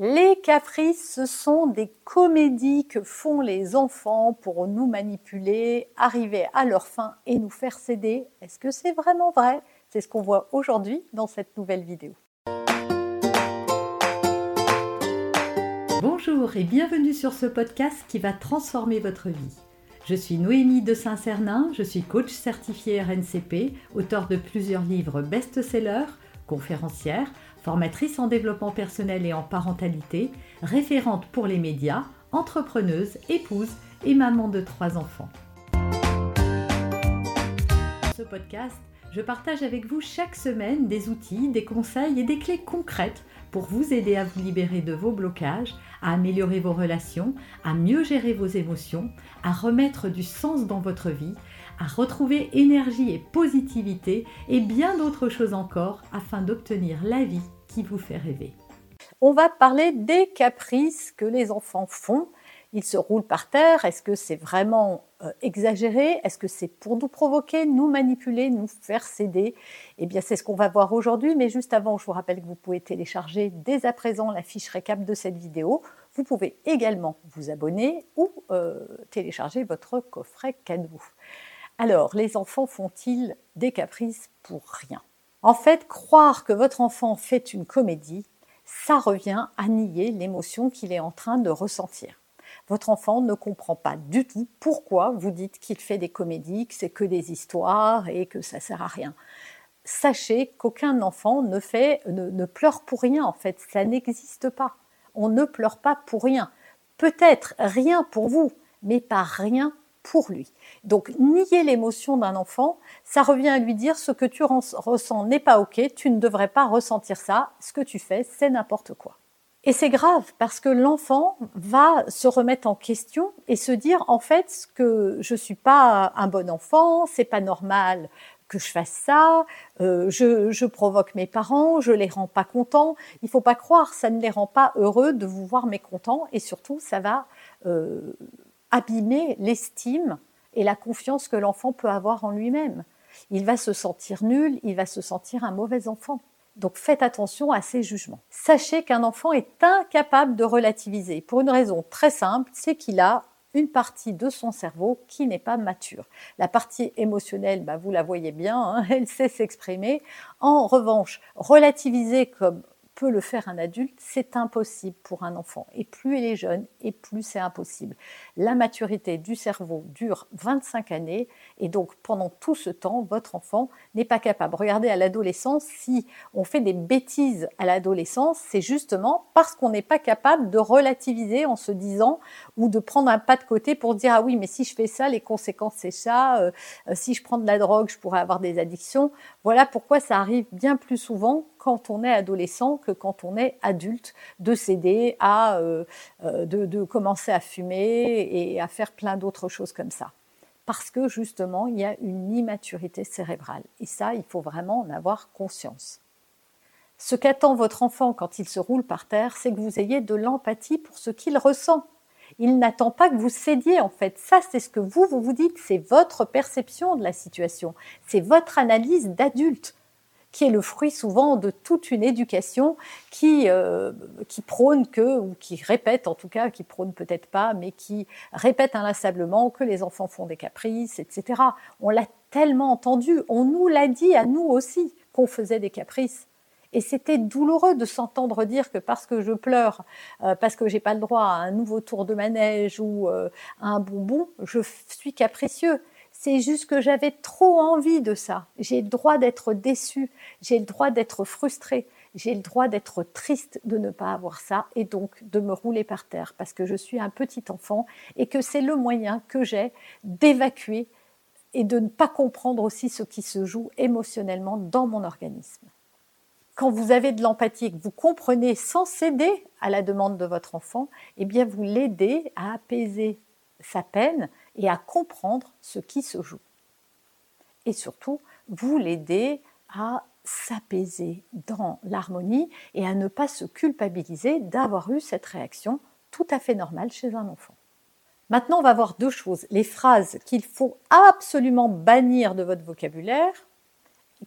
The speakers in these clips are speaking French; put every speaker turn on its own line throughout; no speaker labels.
Les caprices, ce sont des comédies que font les enfants pour nous manipuler, arriver à leur fin et nous faire céder. Est-ce que c'est vraiment vrai? C'est ce qu'on voit aujourd'hui dans cette nouvelle vidéo.
Bonjour et bienvenue sur ce podcast qui va transformer votre vie. Je suis Noémie de Saint-Cernin, je suis coach certifié RNCP, auteur de plusieurs livres best-sellers, conférencière, formatrice en développement personnel et en parentalité, référente pour les médias, entrepreneuse, épouse et maman de trois enfants. Ce podcast, je partage avec vous chaque semaine des outils, des conseils et des clés concrètes pour vous aider à vous libérer de vos blocages, à améliorer vos relations, à mieux gérer vos émotions, à remettre du sens dans votre vie, à retrouver énergie et positivité et bien d'autres choses encore afin d'obtenir la vie qui vous fait rêver.
On va parler des caprices que les enfants font. Ils se roulent par terre. Est-ce que c'est vraiment euh, exagéré? Est-ce que c'est pour nous provoquer, nous manipuler, nous faire céder? Eh bien, c'est ce qu'on va voir aujourd'hui. Mais juste avant, je vous rappelle que vous pouvez télécharger dès à présent la fiche récap de cette vidéo. Vous pouvez également vous abonner ou euh, télécharger votre coffret cadeau. Alors, les enfants font-ils des caprices pour rien? En fait, croire que votre enfant fait une comédie, ça revient à nier l'émotion qu'il est en train de ressentir. Votre enfant ne comprend pas du tout pourquoi vous dites qu'il fait des comédies, que c'est que des histoires et que ça sert à rien. Sachez qu'aucun enfant ne ne pleure pour rien en fait, ça n'existe pas. On ne pleure pas pour rien. Peut-être rien pour vous, mais pas rien pour lui. Donc nier l'émotion d'un enfant, ça revient à lui dire ce que tu ressens n'est pas OK, tu ne devrais pas ressentir ça, ce que tu fais, c'est n'importe quoi. Et c'est grave parce que l'enfant va se remettre en question et se dire en fait que je suis pas un bon enfant, c'est pas normal que je fasse ça, euh, je, provoque mes parents, je les rends pas contents. Il faut pas croire, ça ne les rend pas heureux de vous voir mécontents et surtout ça va euh, abîmer l'estime et la confiance que l'enfant peut avoir en lui-même. Il va se sentir nul, il va se sentir un mauvais enfant. Donc faites attention à ces jugements. Sachez qu'un enfant est incapable de relativiser pour une raison très simple, c'est qu'il a une partie de son cerveau qui n'est pas mature. La partie émotionnelle, bah, vous la voyez bien, hein, elle sait s'exprimer. En revanche, relativiser comme peut le faire un adulte, c'est impossible pour un enfant. Et plus il est jeune, et plus c'est impossible. La maturité du cerveau dure 25 années, et donc pendant tout ce temps, votre enfant n'est pas capable. Regardez à l'adolescence, si on fait des bêtises à l'adolescence, c'est justement parce qu'on n'est pas capable de relativiser en se disant, ou de prendre un pas de côté pour dire, ah oui, mais si je fais ça, les conséquences c'est ça, euh, euh, si je prends de la drogue, je pourrais avoir des addictions. Voilà pourquoi ça arrive bien plus souvent quand on est adolescent que quand on est adulte, de céder à, euh, euh, de, commencer à fumer et à faire plein d'autres choses comme ça. Parce que justement, il y a une immaturité cérébrale. Et ça, il faut vraiment en avoir conscience. Ce qu'attend votre enfant quand il se roule par terre, c'est que vous ayez de l'empathie pour ce qu'il ressent. Il n'attend pas que vous cédiez en fait. Ça, c'est ce que vous, vous vous dites, c'est votre perception de la situation, c'est votre analyse d'adulte qui est le fruit souvent de toute une éducation qui, euh, qui prône que, ou qui répète en tout cas, qui prône peut-être pas, mais qui répète inlassablement que les enfants font des caprices, etc. On l'a tellement entendu, on nous l'a dit à nous aussi qu'on faisait des caprices. Et c'était douloureux de s'entendre dire que parce que je pleure, euh, parce que j'ai pas le droit à un nouveau tour de manège ou euh, à un bonbon, je suis capricieux. C'est juste que j'avais trop envie de ça. J'ai le droit d'être déçu, j'ai le droit d'être frustré, j'ai le droit d'être triste de ne pas avoir ça et donc de me rouler par terre parce que je suis un petit enfant et que c'est le moyen que j'ai d'évacuer et de ne pas comprendre aussi ce qui se joue émotionnellement dans mon organisme. Quand vous avez de l'empathie et que vous comprenez sans céder à la demande de votre enfant, eh bien vous l'aidez à apaiser sa peine et à comprendre ce qui se joue. Et surtout, vous l'aidez à s'apaiser dans l'harmonie et à ne pas se culpabiliser d'avoir eu cette réaction tout à fait normale chez un enfant. Maintenant, on va voir deux choses. Les phrases qu'il faut absolument bannir de votre vocabulaire,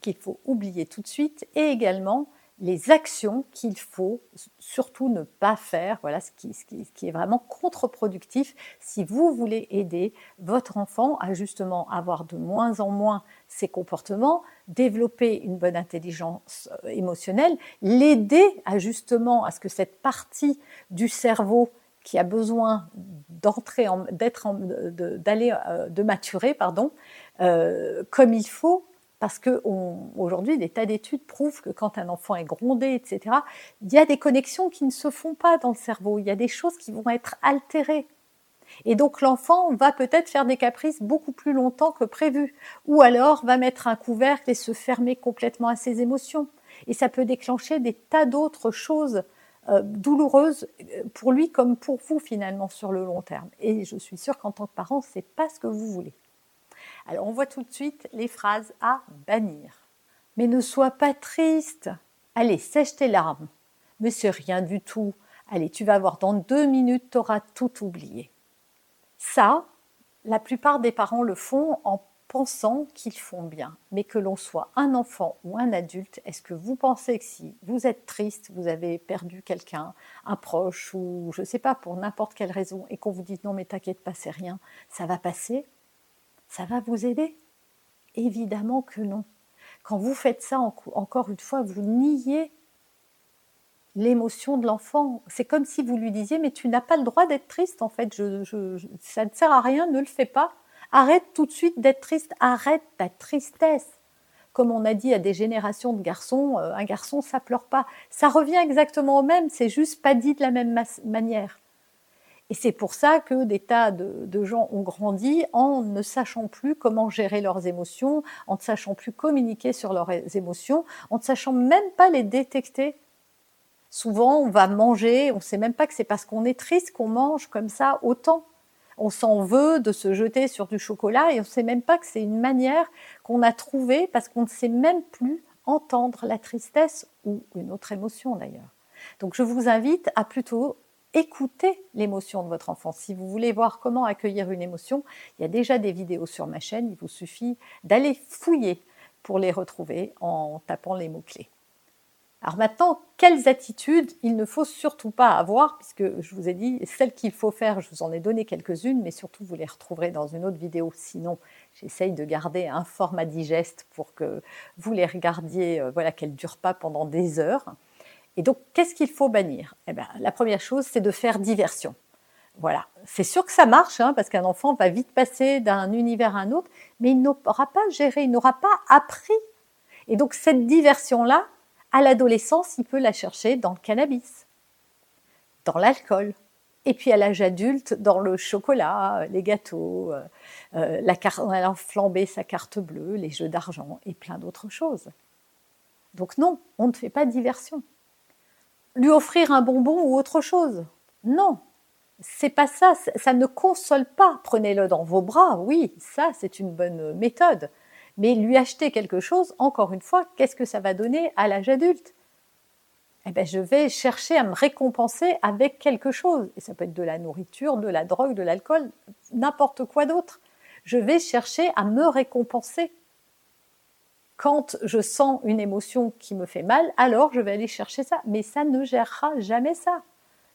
qu'il faut oublier tout de suite, et également les actions qu'il faut surtout ne pas faire, voilà ce qui, est vraiment contre-productif si vous voulez aider votre enfant à justement avoir de moins en moins ces comportements, développer une bonne intelligence euh, émotionnelle, l'aider à justement à ce que cette partie du cerveau qui a besoin d'entrer, d'être, d'aller, euh, de maturer, pardon, euh, comme il faut, parce que aujourd'hui, des tas d'études prouvent que quand un enfant est grondé, etc., il y a des connexions qui ne se font pas dans le cerveau. Il y a des choses qui vont être altérées. Et donc l'enfant va peut-être faire des caprices beaucoup plus longtemps que prévu, ou alors va mettre un couvercle et se fermer complètement à ses émotions. Et ça peut déclencher des tas d'autres choses euh, douloureuses euh, pour lui comme pour vous finalement sur le long terme. Et je suis sûre qu'en tant que parent, c'est pas ce que vous voulez. Alors on voit tout de suite les phrases à bannir. Mais ne sois pas triste. Allez, sèche tes larmes. Mais c'est rien du tout. Allez, tu vas voir, dans deux minutes, tu auras tout oublié. Ça, la plupart des parents le font en pensant qu'ils font bien. Mais que l'on soit un enfant ou un adulte, est-ce que vous pensez que si vous êtes triste, vous avez perdu quelqu'un, un proche ou je ne sais pas, pour n'importe quelle raison, et qu'on vous dit non mais t'inquiète pas, c'est rien, ça va passer? Ça va vous aider? Évidemment que non. Quand vous faites ça, encore une fois, vous niez l'émotion de l'enfant. C'est comme si vous lui disiez, mais tu n'as pas le droit d'être triste, en fait, ça ne sert à rien, ne le fais pas. Arrête tout de suite d'être triste, arrête ta tristesse. Comme on a dit à des générations de garçons, euh, un garçon, ça pleure pas. Ça revient exactement au même, c'est juste pas dit de la même manière. Et c'est pour ça que des tas de, gens ont grandi en ne sachant plus comment gérer leurs émotions, en ne sachant plus communiquer sur leurs émotions, en ne sachant même pas les détecter. Souvent, on va manger, on ne sait même pas que c'est parce qu'on est triste qu'on mange comme ça autant. On s'en veut de se jeter sur du chocolat et on ne sait même pas que c'est une manière qu'on a trouvée parce qu'on ne sait même plus entendre la tristesse ou une autre émotion d'ailleurs. Donc je vous invite à plutôt écoutez l'émotion de votre enfant. Si vous voulez voir comment accueillir une émotion, il y a déjà des vidéos sur ma chaîne. Il vous suffit d'aller fouiller pour les retrouver en tapant les mots-clés. Alors maintenant, quelles attitudes il ne faut surtout pas avoir, puisque je vous ai dit, celles qu'il faut faire, je vous en ai donné quelques-unes, mais surtout vous les retrouverez dans une autre vidéo. Sinon, j'essaye de garder un format digeste pour que vous les regardiez, euh, voilà, qu'elles ne durent pas pendant des heures. Et donc, qu'est-ce qu'il faut bannir? Eh bien, La première chose, c'est de faire diversion. Voilà, c'est sûr que ça marche, hein, parce qu'un enfant va vite passer d'un univers à un autre, mais il n'aura pas géré, il n'aura pas appris. Et donc, cette diversion-là, à l'adolescence, il peut la chercher dans le cannabis, dans l'alcool, et puis à l'âge adulte, dans le chocolat, les gâteaux, euh, euh, la carte, flamber sa carte bleue, les jeux d'argent et plein d'autres choses. Donc non, on ne fait pas diversion lui offrir un bonbon ou autre chose. Non, c'est pas ça, ça ne console pas. Prenez-le dans vos bras, oui, ça c'est une bonne méthode. Mais lui acheter quelque chose, encore une fois, qu'est-ce que ça va donner à l'âge adulte? Eh bien, je vais chercher à me récompenser avec quelque chose. Et ça peut être de la nourriture, de la drogue, de l'alcool, n'importe quoi d'autre. Je vais chercher à me récompenser quand je sens une émotion qui me fait mal, alors je vais aller chercher ça. Mais ça ne gérera jamais ça.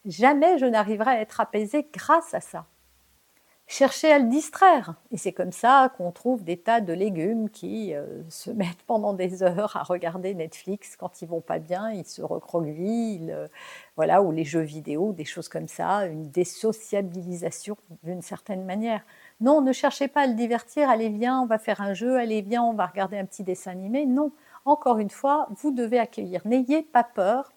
Jamais je n'arriverai à être apaisée grâce à ça. Chercher à le distraire. Et c'est comme ça qu'on trouve des tas de légumes qui euh, se mettent pendant des heures à regarder Netflix quand ils vont pas bien, ils se recroquevillent, euh, voilà, ou les jeux vidéo, des choses comme ça, une désociabilisation d'une certaine manière. Non, ne cherchez pas à le divertir, allez viens, on va faire un jeu, allez viens, on va regarder un petit dessin animé. Non, encore une fois, vous devez accueillir. N'ayez pas peur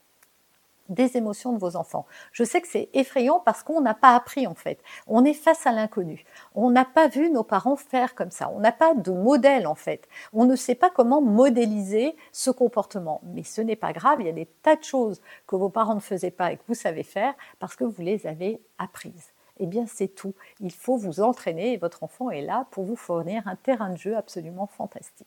des émotions de vos enfants. Je sais que c'est effrayant parce qu'on n'a pas appris en fait. On est face à l'inconnu. On n'a pas vu nos parents faire comme ça. On n'a pas de modèle en fait. On ne sait pas comment modéliser ce comportement. Mais ce n'est pas grave, il y a des tas de choses que vos parents ne faisaient pas et que vous savez faire parce que vous les avez apprises eh bien c'est tout. Il faut vous entraîner et votre enfant est là pour vous fournir un terrain de jeu absolument fantastique.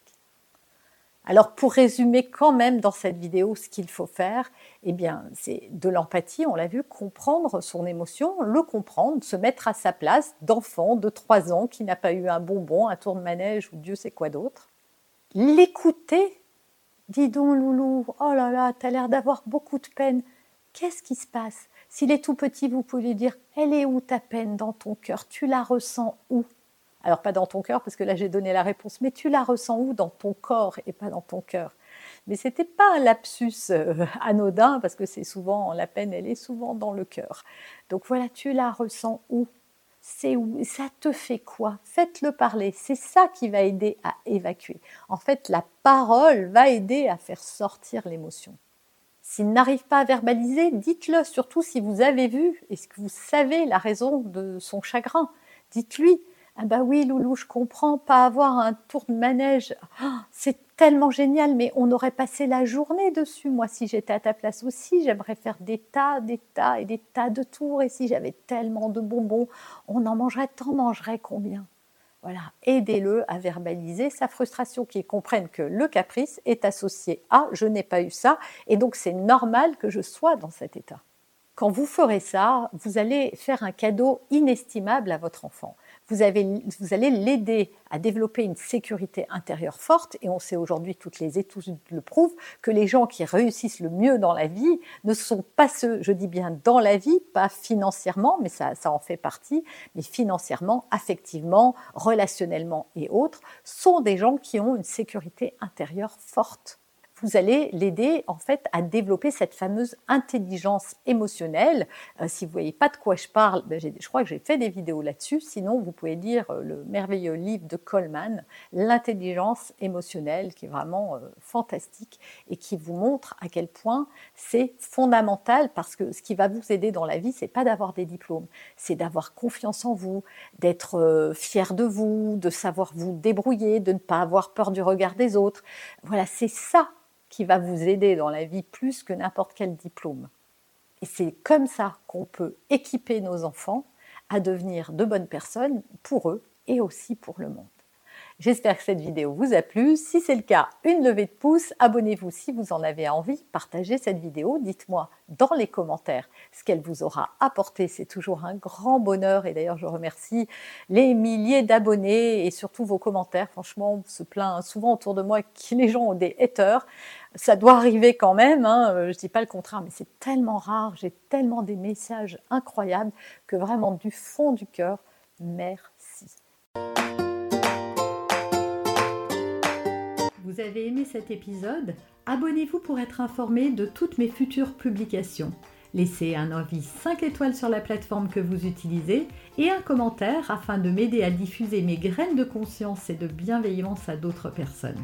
Alors pour résumer quand même dans cette vidéo ce qu'il faut faire, eh bien c'est de l'empathie, on l'a vu, comprendre son émotion, le comprendre, se mettre à sa place d'enfant de 3 ans qui n'a pas eu un bonbon, un tour de manège ou Dieu sait quoi d'autre. L'écouter Dis donc, Loulou, oh là là, t'as l'air d'avoir beaucoup de peine. Qu'est-ce qui se passe? S'il est tout petit, vous pouvez dire Elle est où ta peine dans ton cœur? Tu la ressens où? Alors, pas dans ton cœur, parce que là j'ai donné la réponse, mais tu la ressens où? Dans ton corps et pas dans ton cœur. Mais ce n'était pas un lapsus euh, anodin, parce que c'est souvent, la peine, elle est souvent dans le cœur. Donc voilà, tu la ressens où? C'est où? Ça te fait quoi? Faites-le parler. C'est ça qui va aider à évacuer. En fait, la parole va aider à faire sortir l'émotion. S'il n'arrive pas à verbaliser, dites-le, surtout si vous avez vu et que vous savez la raison de son chagrin. Dites-lui, ah bah oui, Loulou, je comprends, pas avoir un tour de manège, ah, c'est tellement génial, mais on aurait passé la journée dessus. Moi, si j'étais à ta place aussi, j'aimerais faire des tas, des tas et des tas de tours. Et si j'avais tellement de bonbons, on en mangerait, tant mangerait combien? Voilà, aidez-le à verbaliser sa frustration, qu'il comprenne que le caprice est associé à je n'ai pas eu ça, et donc c'est normal que je sois dans cet état. Quand vous ferez ça, vous allez faire un cadeau inestimable à votre enfant vous, allez l'aider à développer une sécurité intérieure forte. Et on sait aujourd'hui, toutes les études le prouvent, que les gens qui réussissent le mieux dans la vie ne sont pas ceux, je dis bien dans la vie, pas financièrement, mais ça, ça en fait partie, mais financièrement, affectivement, relationnellement et autres, sont des gens qui ont une sécurité intérieure forte vous allez l'aider en fait à développer cette fameuse intelligence émotionnelle. Euh, si vous voyez pas de quoi je parle, ben, je crois que j'ai fait des vidéos là-dessus. Sinon, vous pouvez lire euh, le merveilleux livre de Coleman, L'intelligence émotionnelle, qui est vraiment euh, fantastique et qui vous montre à quel point c'est fondamental parce que ce qui va vous aider dans la vie, c'est pas d'avoir des diplômes, c'est d'avoir confiance en vous, d'être fier de vous, de savoir vous débrouiller, de ne pas avoir peur du regard des autres. Voilà, c'est ça qui va vous aider dans la vie plus que n'importe quel diplôme. Et c'est comme ça qu'on peut équiper nos enfants à devenir de bonnes personnes pour eux et aussi pour le monde. J'espère que cette vidéo vous a plu. Si c'est le cas, une levée de pouce. Abonnez-vous si vous en avez envie. Partagez cette vidéo. Dites-moi dans les commentaires ce qu'elle vous aura apporté. C'est toujours un grand bonheur. Et d'ailleurs, je remercie les milliers d'abonnés et surtout vos commentaires. Franchement, on se plaint souvent autour de moi que les gens ont des haters. Ça doit arriver quand même. Hein. Je ne dis pas le contraire, mais c'est tellement rare. J'ai tellement des messages incroyables que vraiment du fond du cœur, merci.
vous avez aimé cet épisode, abonnez-vous pour être informé de toutes mes futures publications. Laissez un avis 5 étoiles sur la plateforme que vous utilisez et un commentaire afin de m'aider à diffuser mes graines de conscience et de bienveillance à d'autres personnes.